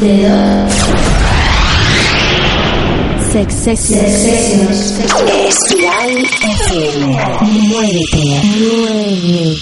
Dedo. Sex Sessions. Espiral FM. Muévete. Muévete.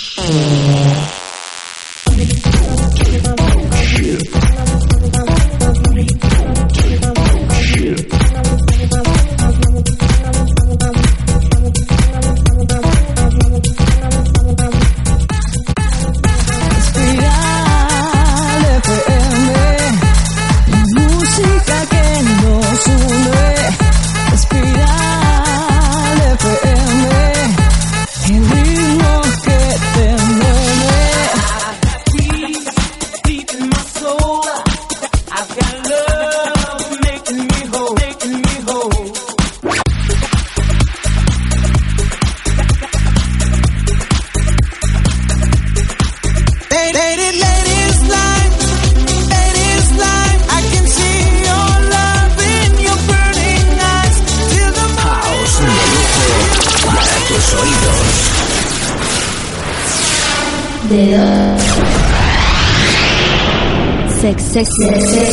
Sex.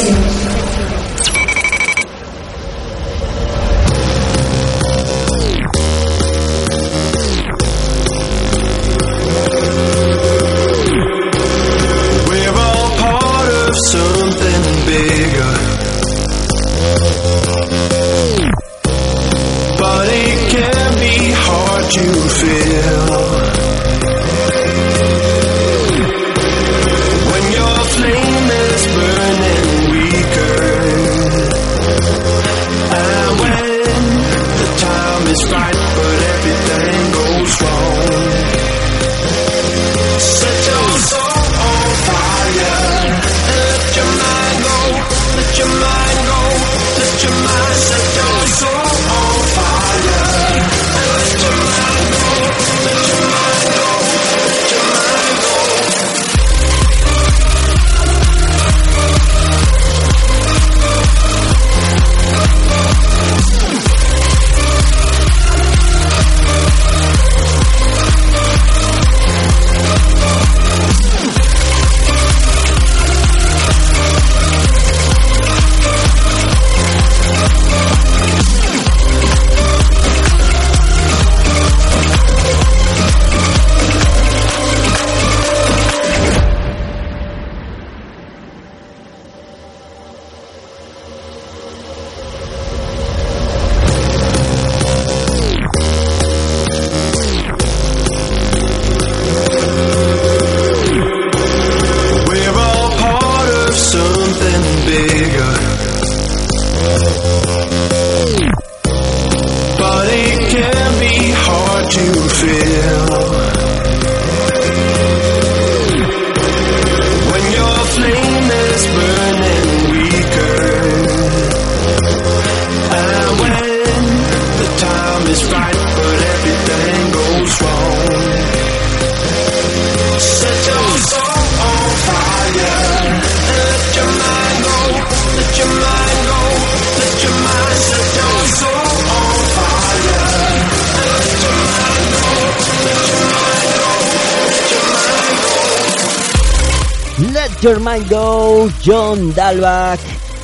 Your Mind Go, John Dalbach,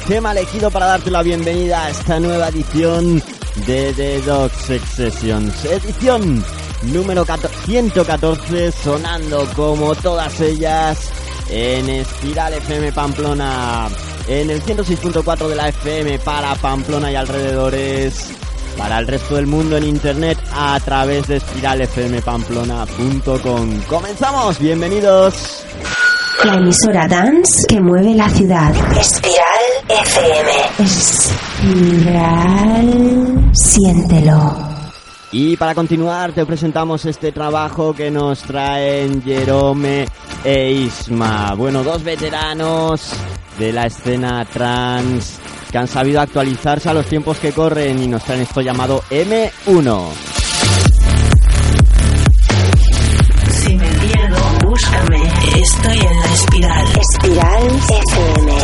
tema elegido para darte la bienvenida a esta nueva edición de The Dog Sex Sessions. Edición número 114, sonando como todas ellas en Espiral FM Pamplona, en el 106.4 de la FM para Pamplona y alrededores, para el resto del mundo en internet a través de espiralfmpamplona.com. Comenzamos, bienvenidos. La emisora dance que mueve la ciudad. Espiral FM. Espiral. Siéntelo. Y para continuar te presentamos este trabajo que nos traen Jerome e Isma. Bueno, dos veteranos de la escena trans que han sabido actualizarse a los tiempos que corren y nos traen esto llamado M1. Estoy en la espiral. FM.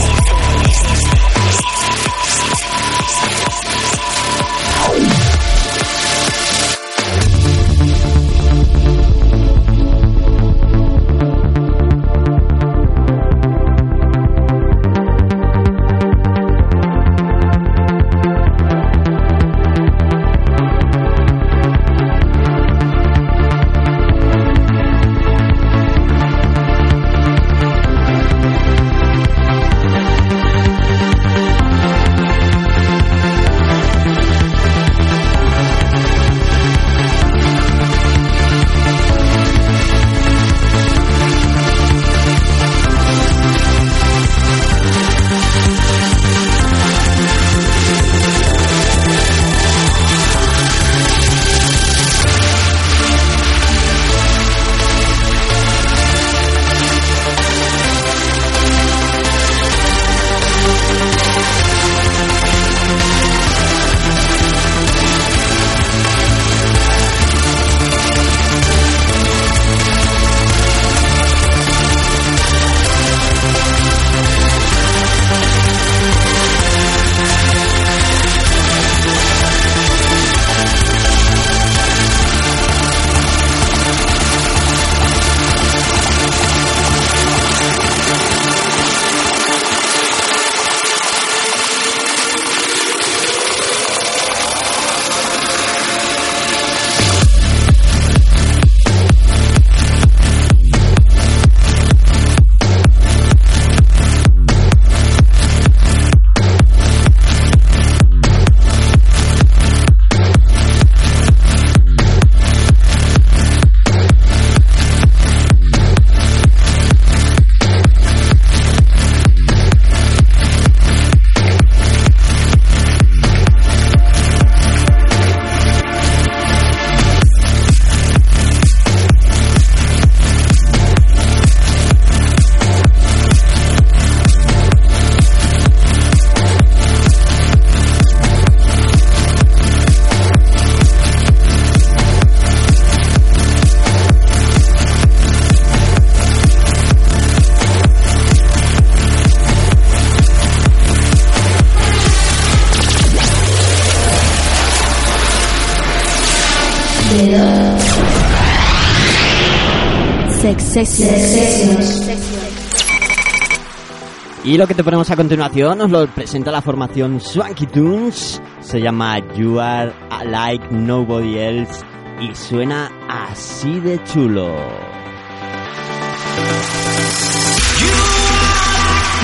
Y lo que te ponemos a continuación nos lo presenta la formación Swanky Tunes. Se llama You Are Like Nobody Else y suena así de chulo.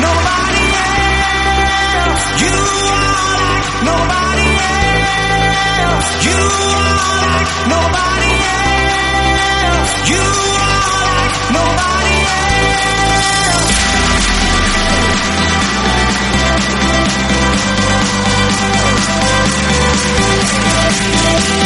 Nobody else. You are Nobody else.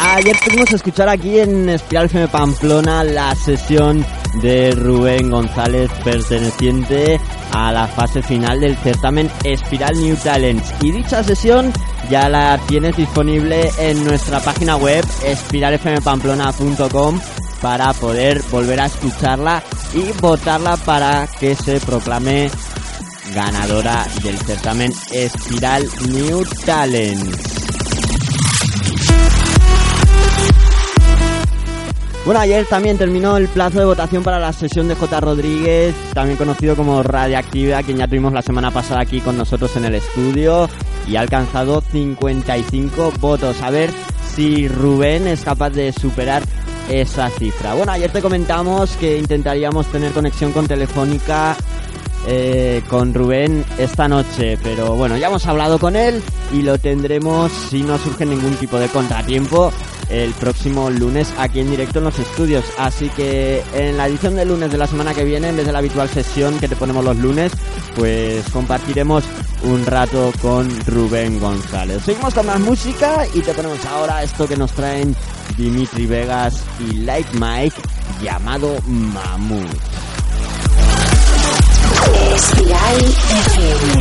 Ayer pudimos escuchar aquí en Espiral FM Pamplona la sesión de Rubén González perteneciente a la fase final del certamen Espiral New Talents. Y dicha sesión ya la tienes disponible en nuestra página web espiralfmpamplona.com para poder volver a escucharla y votarla para que se proclame ganadora del certamen Espiral New Talents. Bueno, ayer también terminó el plazo de votación para la sesión de J. Rodríguez, también conocido como Radiactiva, quien ya tuvimos la semana pasada aquí con nosotros en el estudio y ha alcanzado 55 votos. A ver si Rubén es capaz de superar esa cifra. Bueno, ayer te comentamos que intentaríamos tener conexión con Telefónica eh, con Rubén esta noche, pero bueno, ya hemos hablado con él y lo tendremos si no surge ningún tipo de contratiempo el próximo lunes aquí en directo en los estudios. Así que en la edición de lunes de la semana que viene, en vez de la habitual sesión que te ponemos los lunes, pues compartiremos un rato con Rubén González. Seguimos con más música y te ponemos ahora esto que nos traen Dimitri Vegas y Like Mike llamado Mamut. Espiral FM.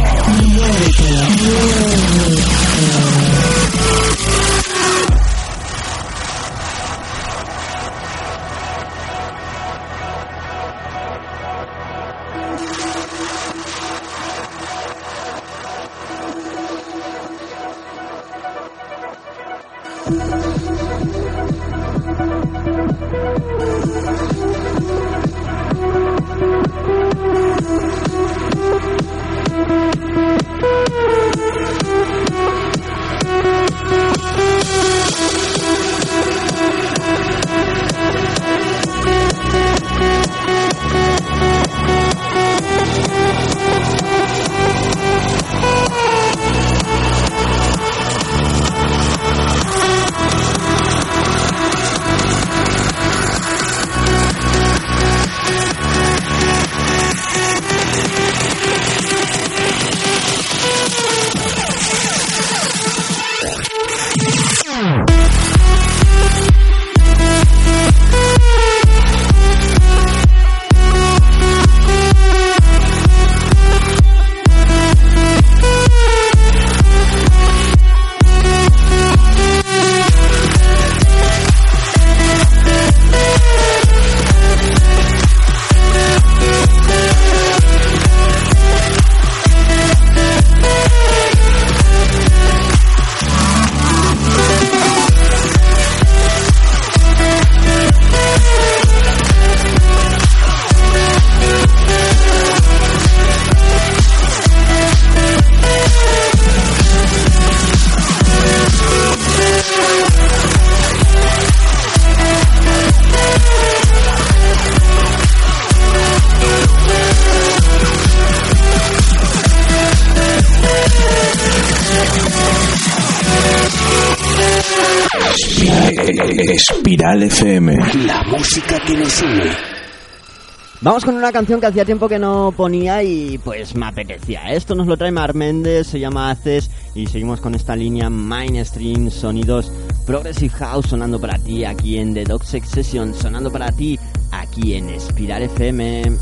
FM. La música que nos une. Vamos con una canción que hacía tiempo que no ponía y pues me apetecía. Esto nos lo trae Mar Méndez, se llama Haces y seguimos con esta línea mainstream, sonidos Progressive House sonando para ti aquí en The Dog Sex Session, sonando para ti aquí en Espiral FM.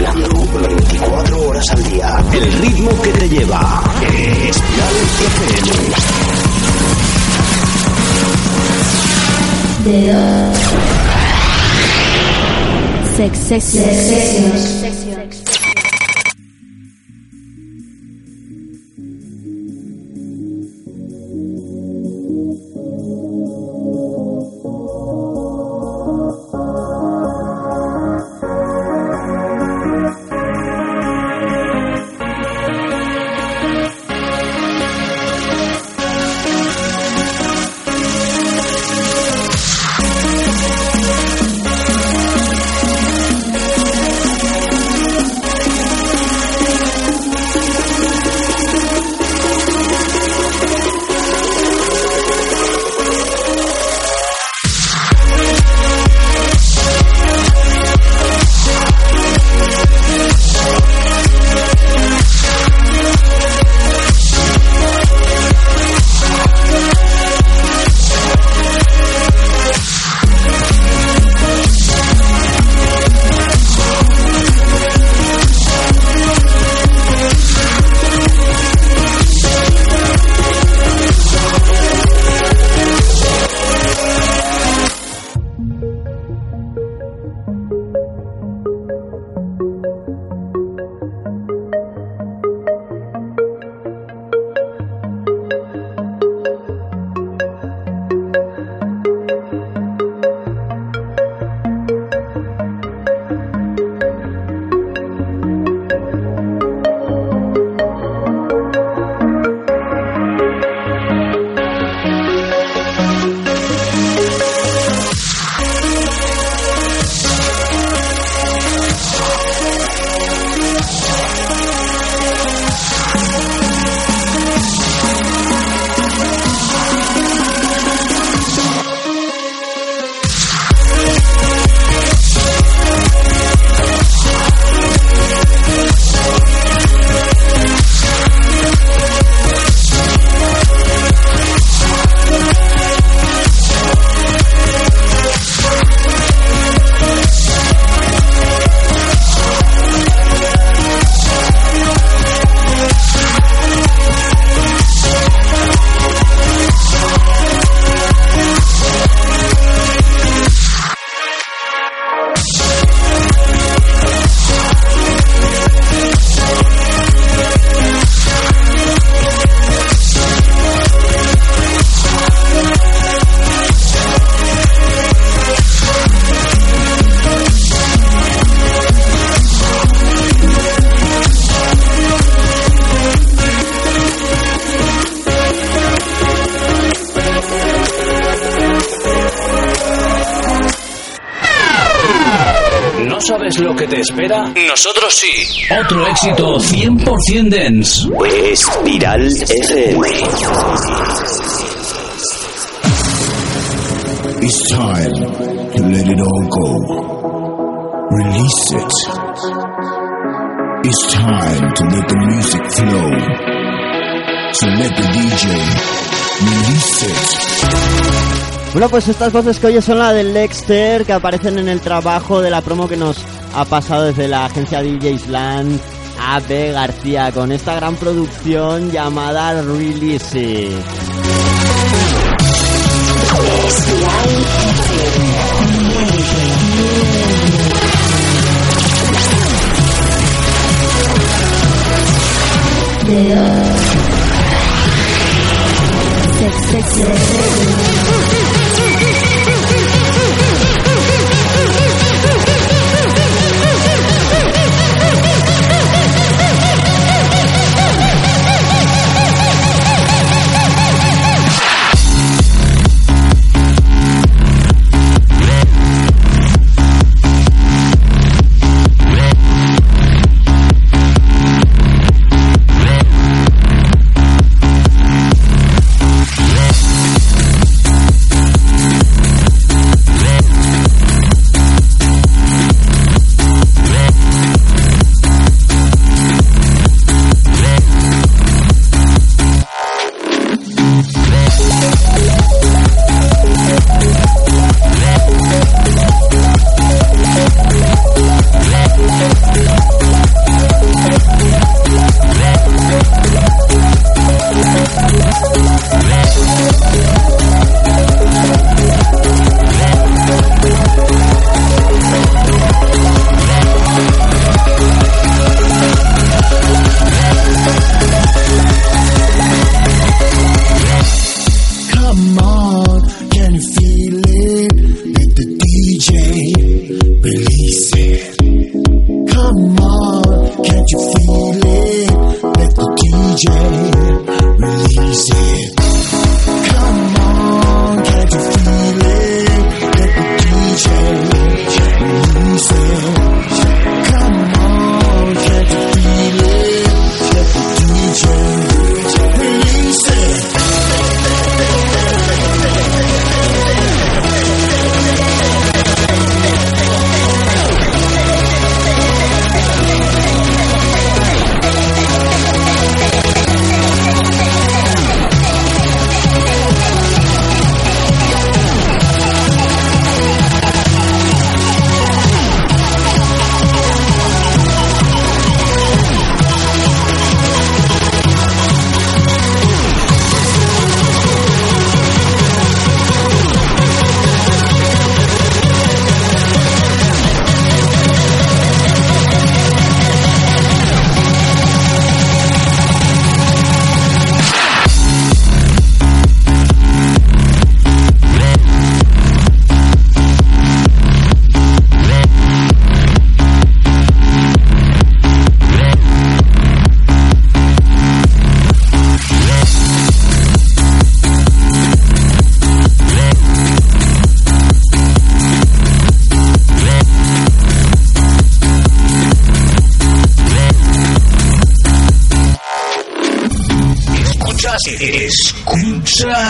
Bailando 24 horas al día. El ritmo que te lleva. Espiral FM. The Dog Sex Sessions. Thank espera? Nosotros sí. Otro éxito 100% dance. Espiral FM. It's time to let it all go. Release it. It's time to let the music flow. So let the DJ release it. Bueno, pues estas voces que oyes son la del Lexter, que aparecen en el trabajo de la promo que nos ha pasado desde la agencia DJ Island AB García, con esta gran producción llamada Release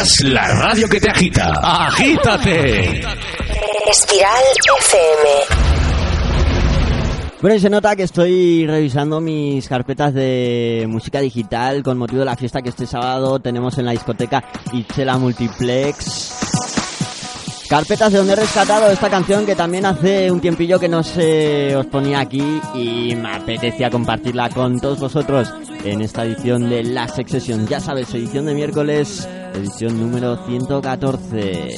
escuchas la radio que te agita. Agítate. Espiral FM. Bueno, y se nota que estoy revisando mis carpetas de música digital con motivo de la fiesta que este sábado tenemos en la discoteca Itzela Multiplex. Carpetas de donde he rescatado esta canción que también hace un tiempillo que no se os ponía aquí y me apetecía compartirla con todos vosotros en esta edición de La Sex Session. Ya sabes, edición de miércoles, edición número 114.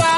I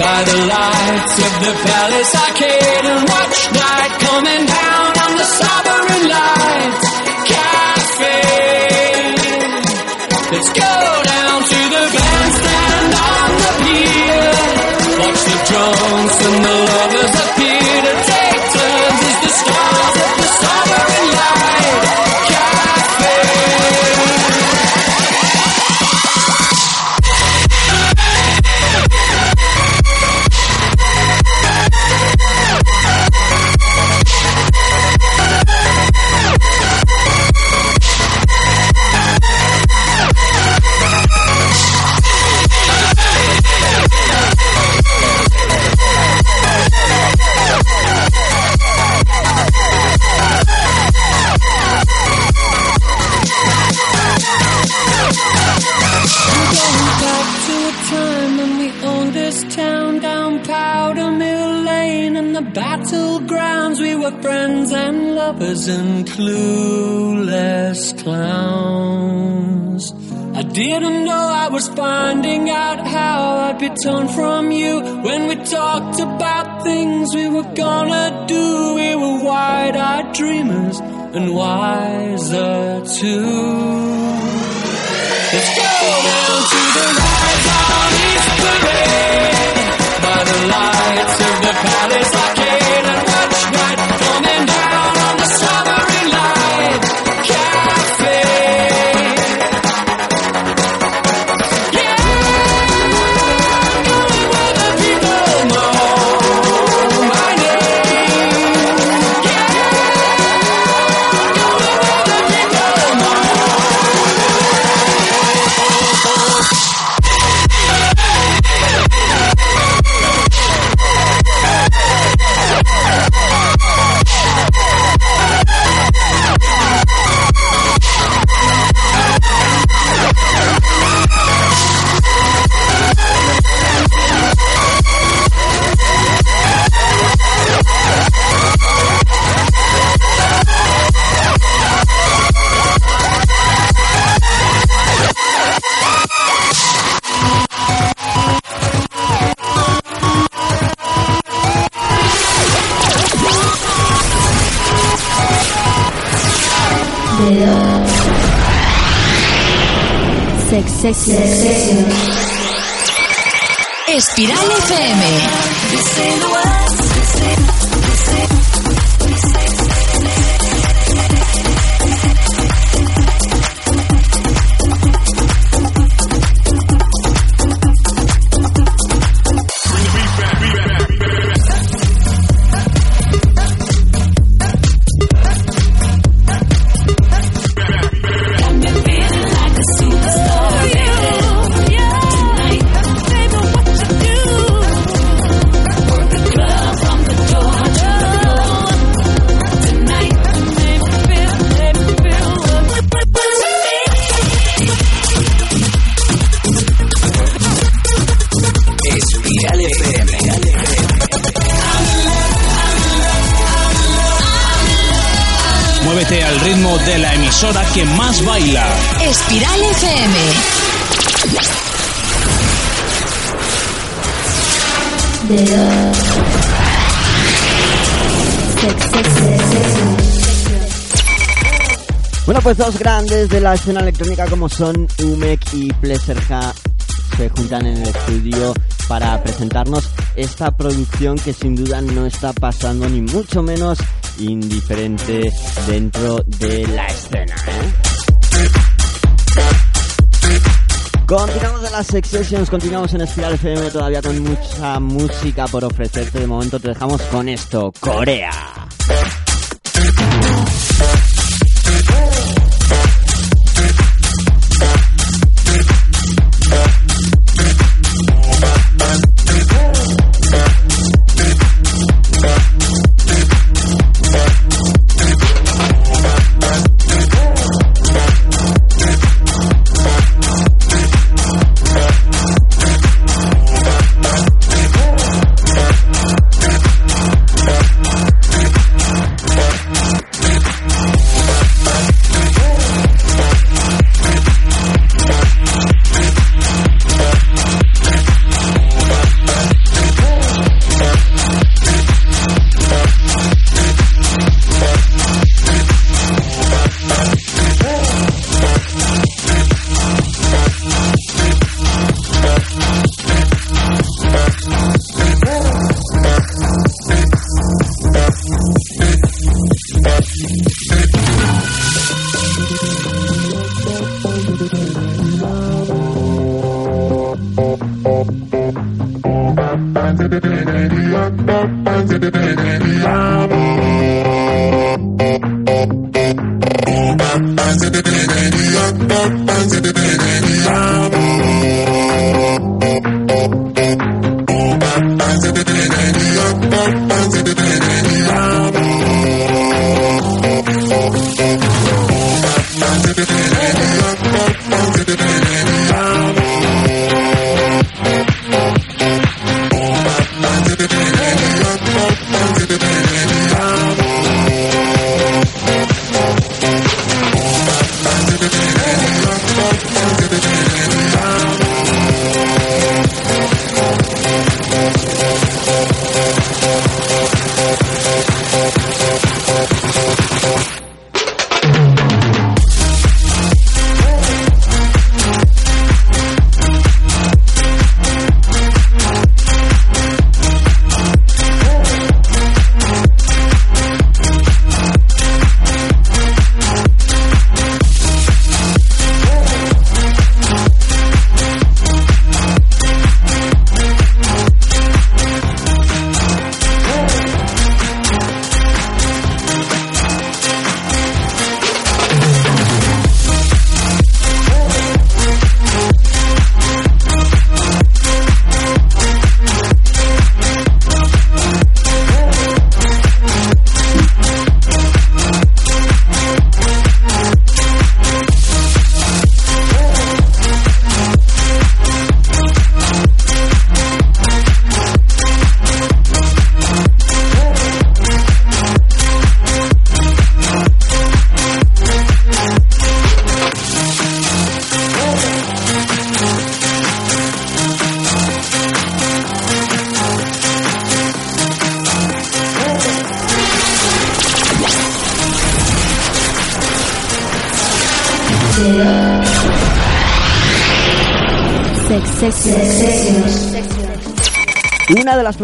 by the lights of the Palace. Arcade and watch night coming down on the Sovereign Lights Cafe. Let's go Friends and lovers and clueless clowns. I didn't know I was finding out how I'd be torn from you when we talked about things we were gonna do. We were wide-eyed dreamers and wiser too. Let's go down to the Espiral FM. Que más baila. Espiral FM. Bueno, pues dos grandes de la escena electrónica como son Umek y Pleasure se juntan en el estudio para presentarnos esta producción que sin duda no está pasando ni mucho menos indiferente dentro de la Continuamos en las Sex continuamos en Espiral FM todavía con mucha música por ofrecerte. De momento te dejamos con esto, Corea.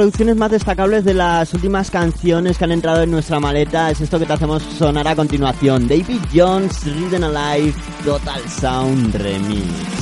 Una de las producciones más destacables de las últimas canciones que han entrado en nuestra maleta es esto que te hacemos sonar a continuación. David Jones, Ridden Alive, Total Sound Remix.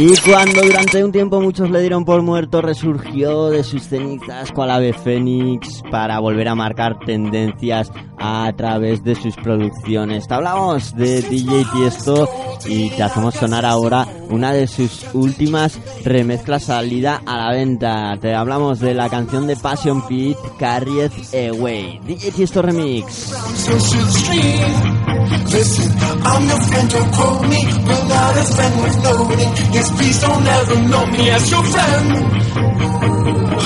Y cuando durante un tiempo muchos le dieron por muerto, resurgió de sus cenizas cual ave fénix para volver a marcar tendencias a través de sus producciones. Te hablamos de DJ Tiesto y te hacemos sonar ahora una de sus últimas remezclas salida a la venta. Te hablamos de la canción de Passion Pit, Carried Away. DJ Tiesto Remix. Don't ever know me as your friend.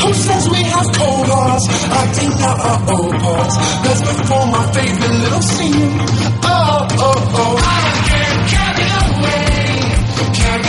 Who says we have cold hearts? Acting out our old parts. Let's perform my favorite little scene. Oh, oh, oh. I get carried away. Carried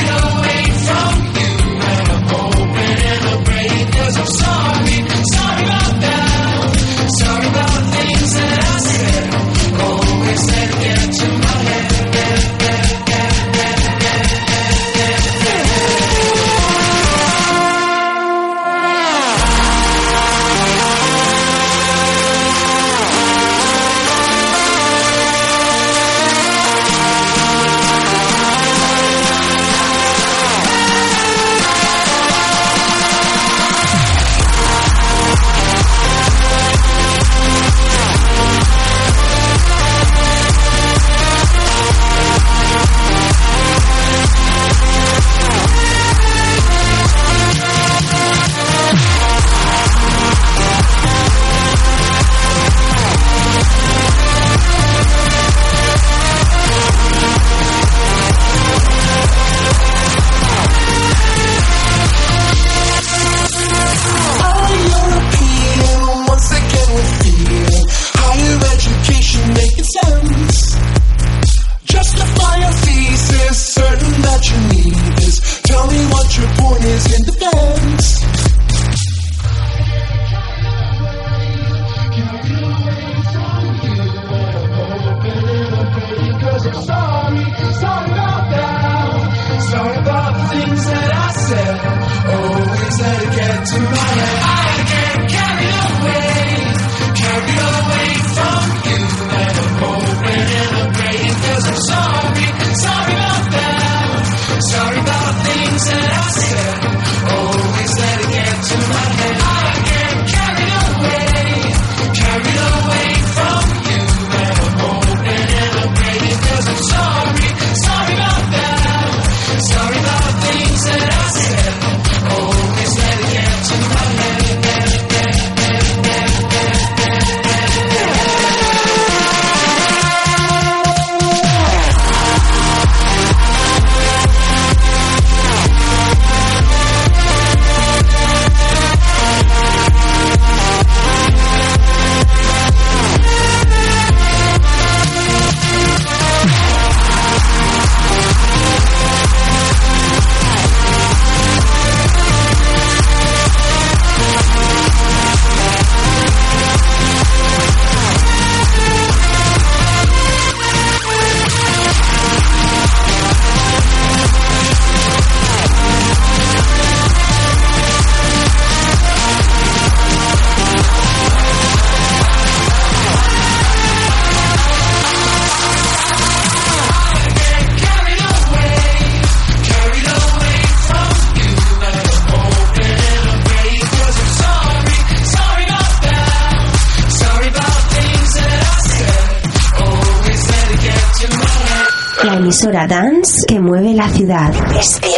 emisora dance que mueve la ciudad. Espiral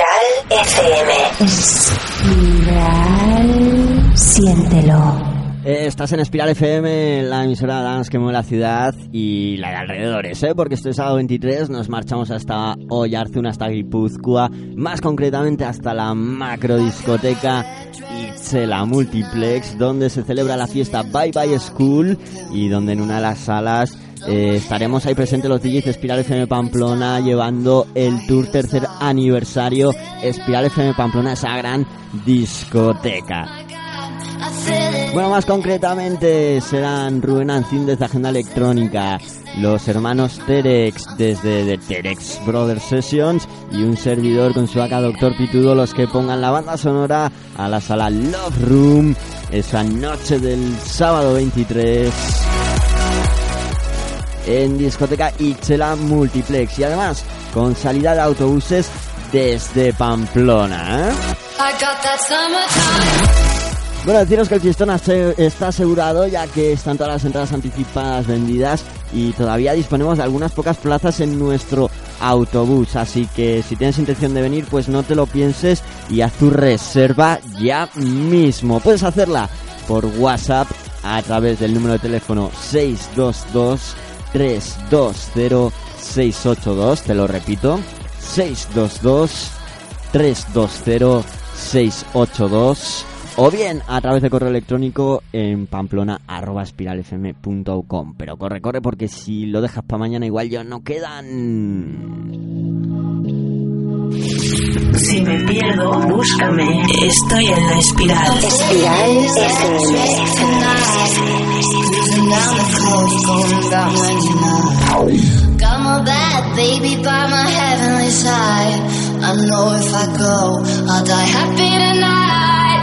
FM. Espiral. Siéntelo. Eh, estás en Espiral FM, la emisora dance que mueve la ciudad y la de alrededores, ¿eh? Porque este sábado 23 nos marchamos hasta Oyarzun, hasta Guipúzcoa, más concretamente hasta la macro discoteca Itzela Multiplex, donde se celebra la fiesta Bye Bye School y donde en una de las salas eh, estaremos ahí presentes los DJs de Espiral FM Pamplona llevando el tour tercer aniversario Espiral FM Pamplona, esa gran discoteca. Bueno, más concretamente serán Rubén Ancín desde Agenda Electrónica, los hermanos Terex desde The Terex Brothers Sessions y un servidor con su acá Doctor Pitudo los que pongan la banda sonora a la sala Love Room esa noche del sábado 23 en discoteca Itzela Multiplex y además con salida de autobuses desde Pamplona. ¿eh? Bueno, deciros que el fiestón está asegurado ya que están todas las entradas anticipadas vendidas y todavía disponemos de algunas pocas plazas en nuestro autobús. Así que si tienes intención de venir, pues no te lo pienses y haz tu reserva ya mismo. Puedes hacerla por WhatsApp a través del número de teléfono 622 320 682. Te lo repito, 622 320 682 o bien a través de correo electrónico en pamplona arroba espiralfm.com. Pero corre, corre, porque si lo dejas para mañana igual ya no quedan. Si me pierdo, búscame. Estoy en la espiral. Espiral Got my bad baby by my heavenly side. I know if I go, I'll die happy tonight.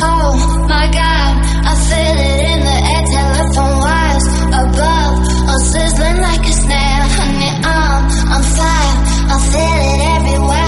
Oh my god, I feel it in the air, telephone wires above, all sizzling like a snare. Honey, I'm on fire, I feel it everywhere.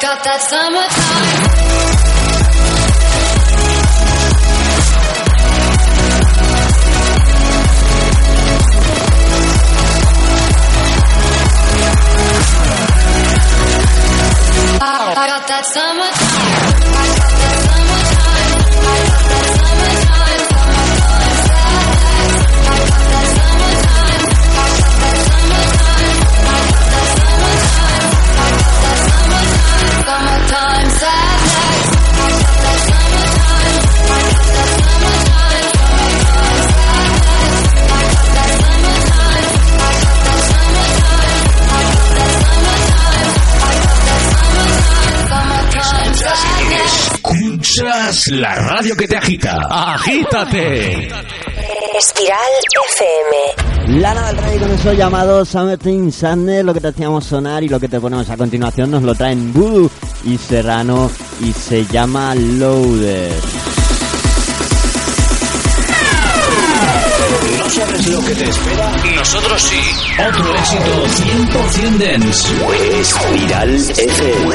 got that summertime. I got that summertime. Escuchas la radio que te agita. Agítate. Espiral FM. Lana del Rey con eso llamado Summertime Sadness, lo que te hacíamos sonar y lo que te ponemos a continuación nos lo traen Voodoo y Serrano y se llama Loader. ¿No sabes lo que te espera? Nosotros sí. Otro éxito 100% dance. Espiral FM.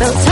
So turn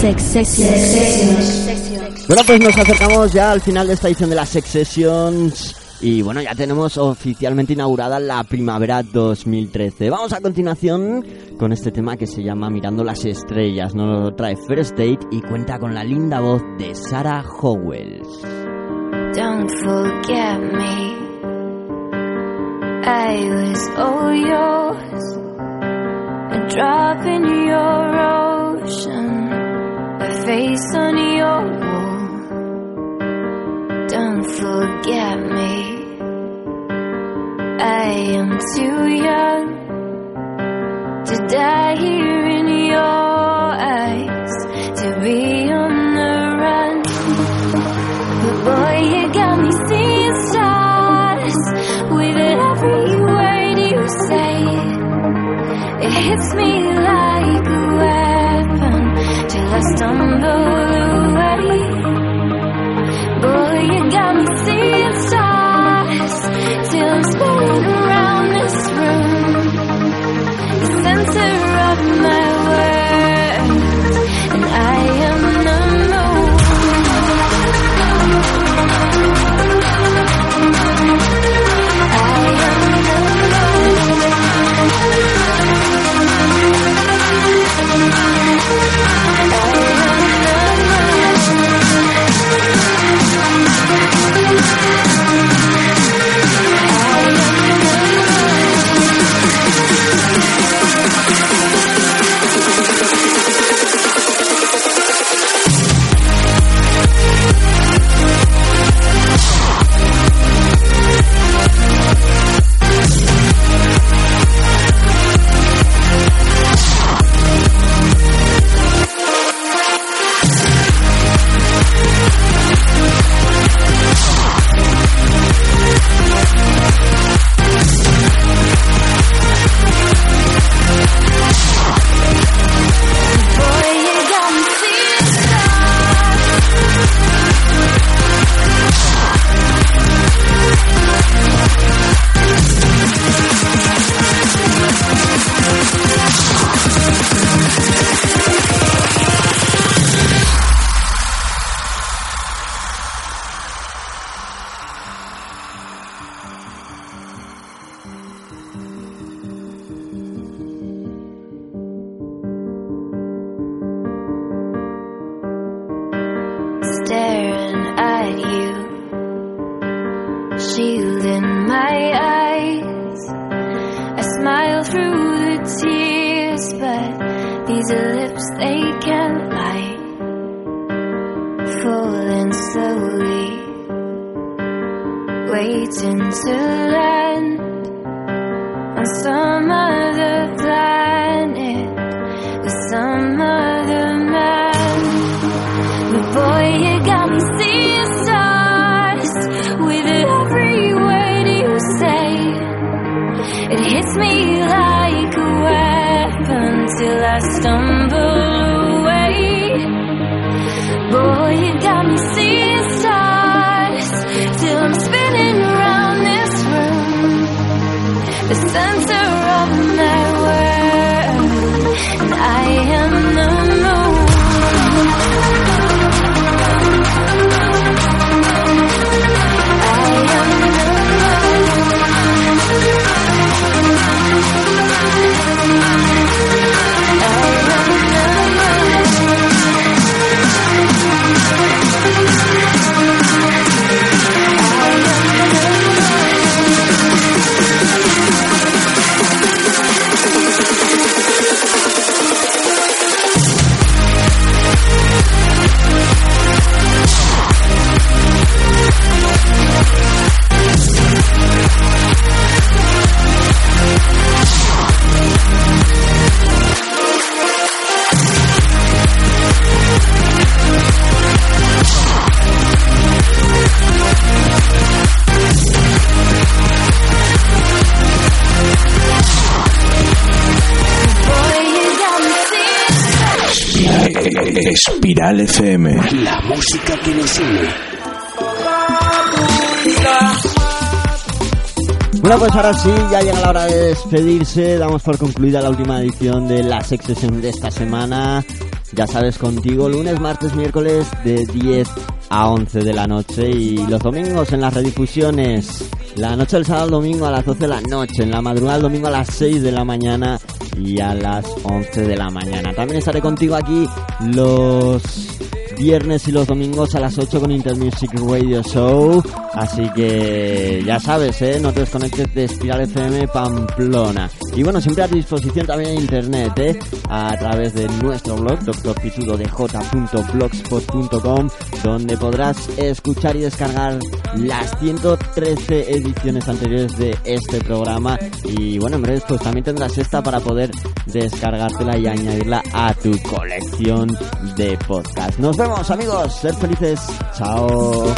Sex Sessions. Bueno, pues nos acercamos ya al final de esta edición de las Sex Sessions. Y bueno, ya tenemos oficialmente inaugurada la primavera 2013. Vamos a continuación con este tema que se llama Mirando las Estrellas. Nos lo trae First Date y cuenta con la linda voz de Sarah Howells. Don't forget me. I was all yours. A drop in your ocean. A face on your wall. Don't forget me. I am too young to die here in your eyes. To be hits me like a weapon till I stumble away. Boy, you got me seeing stars till I'm spinning with some other man. But boy, you got me seeing stars with every word you say. It hits me like a weapon till I stumble Espiral FM. La música que nos une. Bueno, pues ahora sí, ya llega la hora de despedirse. Damos por concluida la última edición de la Sex Session de esta semana. Ya sabes, contigo lunes, martes, miércoles de 10 a 11 de la noche y los domingos en las redifusiones. La noche del sábado al domingo a las 12 de la noche, en la madrugada del domingo a las 6 de la mañana y a las 11 de la mañana. También estaré contigo aquí los viernes y los domingos a las 8 con Intermusic Radio Show. Así que ya sabes, ¿eh? no te desconectes de Espiral FM Pamplona. Y bueno, siempre a tu disposición también en internet, ¿eh? a través de nuestro blog, drpitudodj.blogspot.com, donde podrás escuchar y descargar las 113 ediciones anteriores de este programa. Y bueno, en breve pues también tendrás esta para poder descargártela y añadirla a tu colección de podcast. Nos vemos amigos, ser felices, chao.